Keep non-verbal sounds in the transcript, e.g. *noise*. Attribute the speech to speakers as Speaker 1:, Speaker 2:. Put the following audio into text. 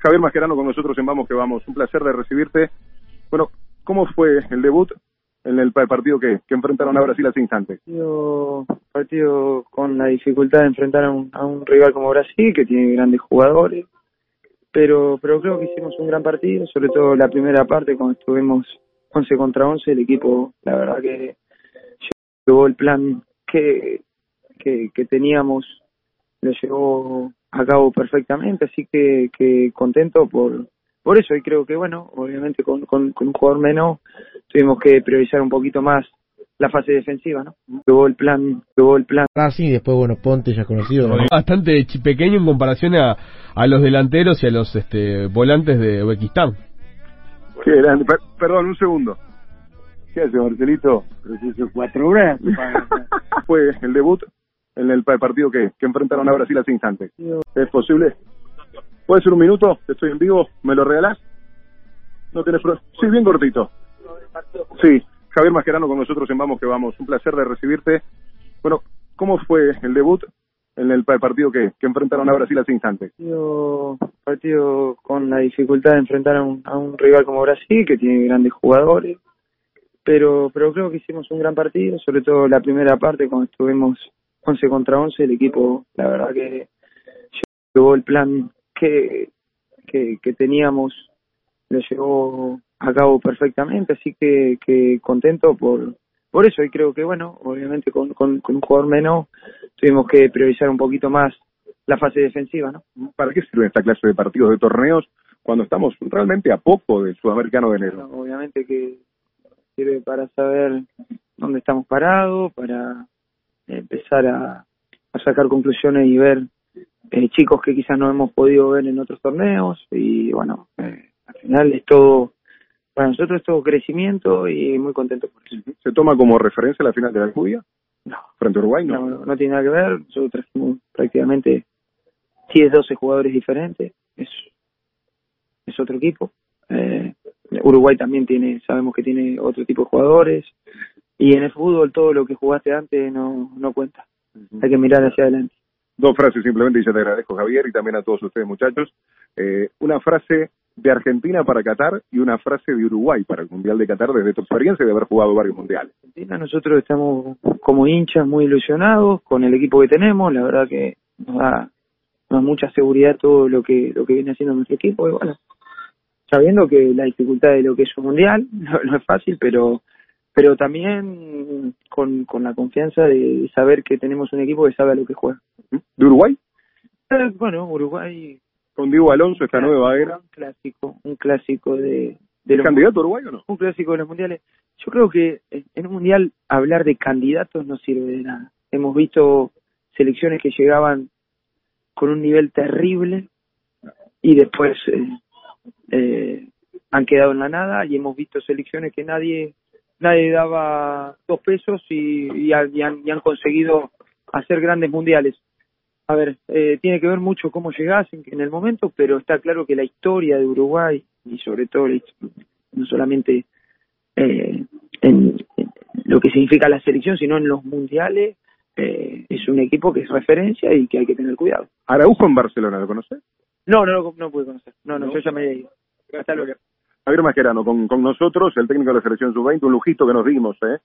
Speaker 1: Javier Mascherano con nosotros en Vamos que Vamos. Un placer de recibirte. Bueno, ¿cómo fue el debut en el partido que, enfrentaron a Brasil hace instantes?
Speaker 2: Partido, partido con la dificultad de enfrentar a un, a un rival como Brasil, que tiene grandes jugadores. Pero, pero creo que hicimos un gran partido, sobre todo la primera parte, cuando estuvimos 11 contra 11. El equipo, la verdad que llevó el plan que, que, que teníamos, lo llevó a cabo perfectamente, así que, que contento por, por eso y creo que bueno, obviamente con, con, con un jugador menos tuvimos que priorizar un poquito más la fase defensiva, ¿no? Llevó el plan, llevó el plan.
Speaker 3: Ah, sí, después, bueno, Ponte ya conocido. ¿no?
Speaker 4: Bastante chi- pequeño en comparación a, a los delanteros y a los este, volantes de Uzbekistán.
Speaker 1: Qué grande. Per- perdón, un segundo.
Speaker 5: ¿Qué hace Marcelito? Pero cuatro horas. *laughs*
Speaker 1: fue el debut en el partido que, que enfrentaron a Brasil hace instantes. ¿Es posible? ¿Puede ser un minuto? Estoy en vivo. ¿Me lo regalás? No tenés problema. Sí, bien cortito. Sí, Javier Mascherano con nosotros en Vamos que Vamos. Un placer de recibirte. Bueno, ¿cómo fue el debut en el partido que, que enfrentaron a Brasil hace instantes?
Speaker 2: Partido, partido con la dificultad de enfrentar a un, a un rival como Brasil, que tiene grandes jugadores. Pero, pero creo que hicimos un gran partido, sobre todo la primera parte, cuando estuvimos 11 contra 11. El equipo, la verdad que llevó el plan que, que, que teníamos, lo llevó a cabo perfectamente, así que, que contento por, por eso. Y creo que, bueno, obviamente con, con, con un jugador menos tuvimos que priorizar un poquito más la fase defensiva, ¿no?
Speaker 1: ¿Para qué sirve esta clase de partidos, de torneos, cuando estamos realmente a poco del sudamericano de enero?
Speaker 2: Bueno, obviamente que sirve para saber dónde estamos parados, para empezar a, a sacar conclusiones y ver eh, chicos que quizás no hemos podido ver en otros torneos y bueno, eh, al final es todo, para nosotros es todo crecimiento y muy contento por eso.
Speaker 1: ¿Se toma como referencia la final de la Judía
Speaker 2: No,
Speaker 1: frente a Uruguay?
Speaker 2: no, no, no tiene nada que ver, nosotros trajimos prácticamente 10, 12 jugadores diferentes, es, es otro equipo. Eh, Uruguay también tiene, sabemos que tiene otro tipo de jugadores y en el fútbol todo lo que jugaste antes no, no cuenta, hay que mirar hacia adelante.
Speaker 1: Dos frases simplemente y ya te agradezco Javier y también a todos ustedes muchachos. Eh, una frase de Argentina para Qatar y una frase de Uruguay para el Mundial de Qatar desde tu experiencia de haber jugado varios mundiales.
Speaker 2: Argentina, nosotros estamos como hinchas muy ilusionados con el equipo que tenemos, la verdad que nos da, nos da mucha seguridad todo lo que lo que viene haciendo nuestro equipo y bueno, sabiendo que la dificultad de lo que es un mundial *laughs* no, no es fácil, pero pero también con, con la confianza de saber que tenemos un equipo que sabe a lo que juega.
Speaker 1: ¿De Uruguay?
Speaker 2: Eh, Bueno, Uruguay
Speaker 1: Con Diego Alonso, esta nueva era.
Speaker 2: un clásico, un clásico de, de
Speaker 1: ¿Es
Speaker 2: los
Speaker 1: candidato a Uruguay o no?
Speaker 2: un clásico de los mundiales. Yo creo que en un mundial hablar de candidatos no sirve de nada. Hemos visto selecciones que llegaban con un nivel terrible y después eh, eh, han quedado en la nada y hemos visto selecciones que nadie nadie daba dos pesos y, y han, y han- y han conseguido hacer grandes mundiales. A ver, eh, tiene que ver mucho cómo llegás en, en el momento, pero está claro que la historia de Uruguay y sobre todo no solamente eh, en, en lo que significa la selección, sino en los mundiales, eh, es un equipo que es referencia y que hay que tener cuidado.
Speaker 1: Araujo en Barcelona, ¿lo conoces?
Speaker 2: No, no, no, no pude conocer. No, no, yo ya me he ido. Hasta luego.
Speaker 1: Javier Mascherano con, con nosotros, el técnico de la selección sub-20, un lujito que nos dimos, ¿eh?